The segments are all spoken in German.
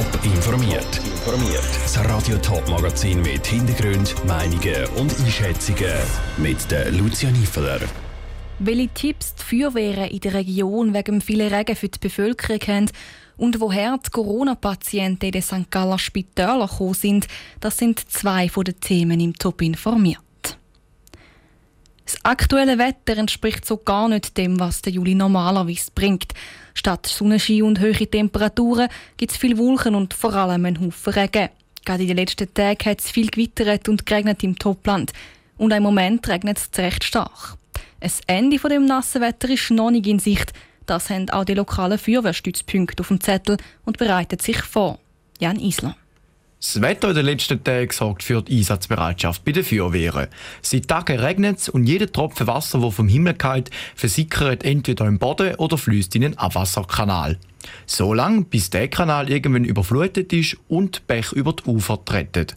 Top informiert. Informiert. Das Radio Top Magazin mit Hintergrund, Meinungen und Einschätzungen mit der Lucia Niefeler. Welche Tipps die Feuerwehren in der Region wegen vielen Regen für die Bevölkerung haben und woher die Corona-Patienten in den St. Galler Spitälern gekommen sind, das sind zwei von den Themen im Top informiert. Das aktuelle Wetter entspricht so gar nicht dem, was der Juli normalerweise bringt. Statt Sonnenschein und hohe Temperaturen gibt es viel Wolken und vor allem einen Haufen Regen. Gerade in den letzten Tagen hat es viel gewittert und geregnet im Topland. Und im Moment regnet es recht stark. Ein Ende von dem nassen Wetter ist noch nicht in Sicht. Das haben auch die lokalen Feuerwehrstützpunkte auf dem Zettel und bereiten sich vor. Jan Isler. Das Wetter in den letzten Tagen sorgt für die Einsatzbereitschaft bei den Feuerwehren. Seit Tagen regnet es und jeder Tropfen Wasser, der vom Himmel kommt, versickert entweder im Boden oder fließt in einen Abwasserkanal. So lange, bis der Kanal irgendwann überflutet ist und Bech über die Ufer treten.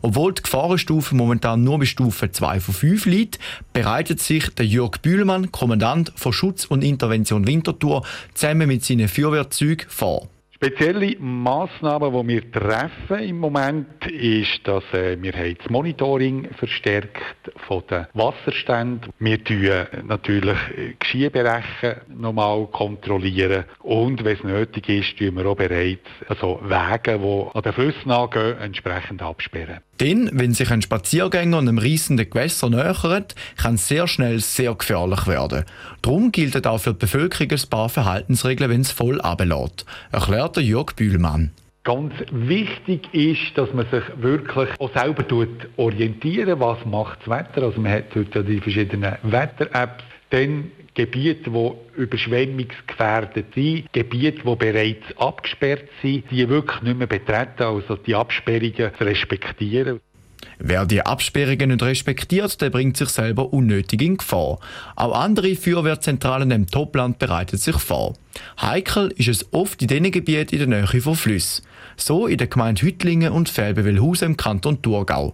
Obwohl die Gefahrenstufe momentan nur bei Stufe 2 von 5 liegt, bereitet sich der Jörg Bühlmann, Kommandant von Schutz und Intervention Winterthur, zusammen mit seinen Feuerwehrzeugen vor. Spezielle Massnahmen, die wir treffen im Moment, ist, dass äh, wir das Monitoring verstärkt von den Wasserständen. Wir tun natürlich Geschieberechen nochmal kontrollieren und wenn es nötig ist, tun wir auch bereits also Wege, die an den Flüssen angehen, entsprechend absperren. Denn wenn sich ein Spaziergänger einem reissenden Gewässer nähert, kann es sehr schnell sehr gefährlich werden. Darum gilt auch für die Bevölkerung ein paar Verhaltensregeln, wenn es voll ablädt, erklärt der Jörg Bühlmann. Ganz wichtig ist, dass man sich wirklich auch selber orientieren was macht das Wetter. Also man hat heute die verschiedenen Wetter-Apps. Dann Gebiete, die überschwemmungsgefährdet sind, Gebiete, die bereits abgesperrt sind, die wirklich nicht mehr betreten, also die Absperrungen zu respektieren. Wer die Absperrungen nicht respektiert, der bringt sich selber unnötig in Gefahr. Auch andere Feuerwehrzentralen im Topland bereiten sich vor. Heikel ist es oft in diesen Gebieten in der Nähe von Flüssen. So in der Gemeinde Hüttlingen und Felbewillhausen im Kanton Thurgau.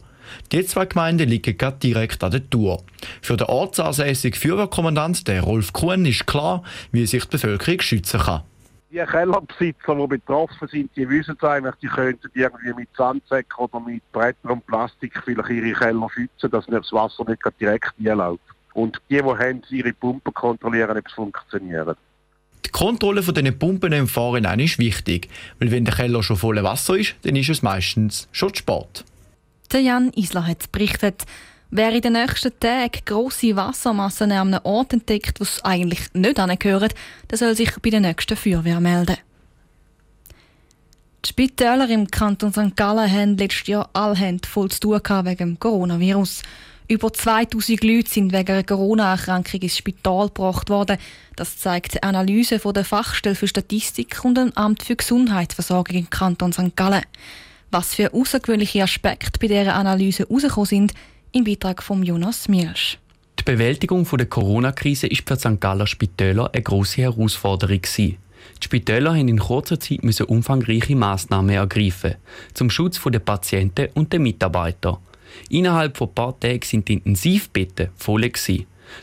Die zwei Gemeinden liegen gerade direkt an der Tour. Für den ortsansässigen Feuerwehrkommandant, der Rolf Kuhn, ist klar, wie sich die Bevölkerung schützen kann. Die Kellerbesitzer, die betroffen sind, die wissen eigentlich, die könnten irgendwie mit Sandsäcken oder mit Brettern und Plastik vielleicht ihre Keller schützen, dass das Wasser nicht direkt einläuft. Und die, die haben, ihre Pumpen kontrollieren, ob es funktioniert. Die Kontrolle von diesen Pumpen im Vorhinein ist wichtig, weil wenn der Keller schon voller Wasser ist, dann ist es meistens schon zu spät. Der Jan Isler hat berichtet, wer in den nächsten Tagen grosse Wassermassen an einem Ort entdeckt, wo es eigentlich nicht angehört, der soll sich bei der nächsten Feuerwehr melden. Die Spitäler im Kanton St. Gallen haben letztes Jahr alle voll zu tun wegen dem Coronavirus. Über 2000 Leute sind wegen einer Corona-Erkrankung ins Spital gebracht worden. Das zeigt eine Analyse von der Fachstelle für Statistik und dem Amt für Gesundheitsversorgung im Kanton St. Gallen. Was für außergewöhnliche Aspekte bei dieser Analyse herausgekommen sind, im Beitrag von Jonas Mielsch. Die Bewältigung der Corona-Krise ist für St. Galler Spitäler eine grosse Herausforderung. Die Spitäler mussten in kurzer Zeit umfangreiche Massnahmen ergreifen, zum Schutz der Patienten und der Mitarbeiter. Innerhalb von ein paar Tagen sind die Intensivbetten voll.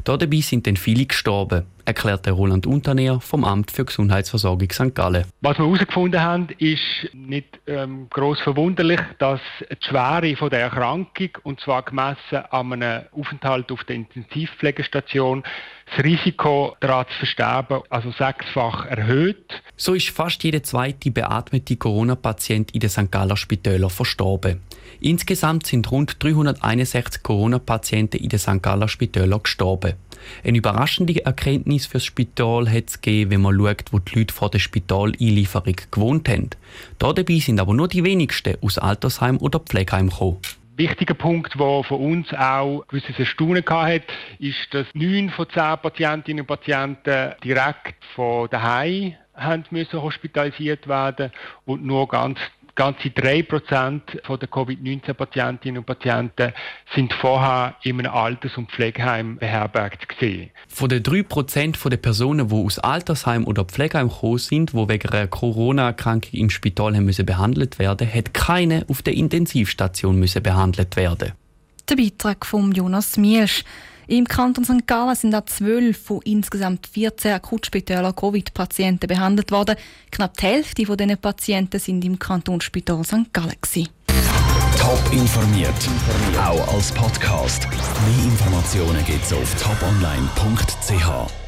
Dabei sind dann viele gestorben, erklärte Roland Unterneher vom Amt für Gesundheitsversorgung St. Gallen. Was wir herausgefunden haben, ist nicht ähm, groß verwunderlich, dass die Schwere von der Erkrankung, und zwar gemessen an einem Aufenthalt auf der Intensivpflegestation, das Risiko daran zu versterben, also sechsfach erhöht. So ist fast jeder zweite beatmete Corona-Patient in den St. Galler Spitälern verstorben. Insgesamt sind rund 361 Corona-Patienten in den St. Galler Spitälern gestorben. Eine überraschende Erkenntnis fürs Spital hat es gegeben, wenn man schaut, wo die Leute vor der Spitaleinlieferung gewohnt haben. Dabei sind aber nur die wenigsten aus Altersheim oder Pflegeheim gekommen wichtiger Punkt, der von uns auch gewisses Erstaunen hat, ist, dass neun von zehn Patientinnen und Patienten direkt von daheim haben hospitalisiert werden und nur ganz ganze 3% von der Covid-19-Patientinnen und Patienten sind vorher in einem Alters- und Pflegeheim beherbergt gesehen. Von den 3% der Personen, die aus Altersheim oder Pflegeheim gekommen sind, die wegen einer Corona-Erkrankung im Spital haben müssen behandelt werden, hat keine auf der Intensivstation müssen behandelt werden. Der Beitrag von Jonas Mielsch. Im Kanton St. Gallen sind auch zwölf von insgesamt 14 Akutspitälern Covid-Patienten behandelt worden. Knapp die Hälfte von diesen Patienten sind im Kantonsspital St. Gallen. Top informiert, auch als Podcast. Mehr Informationen gibt es auf toponline.ch.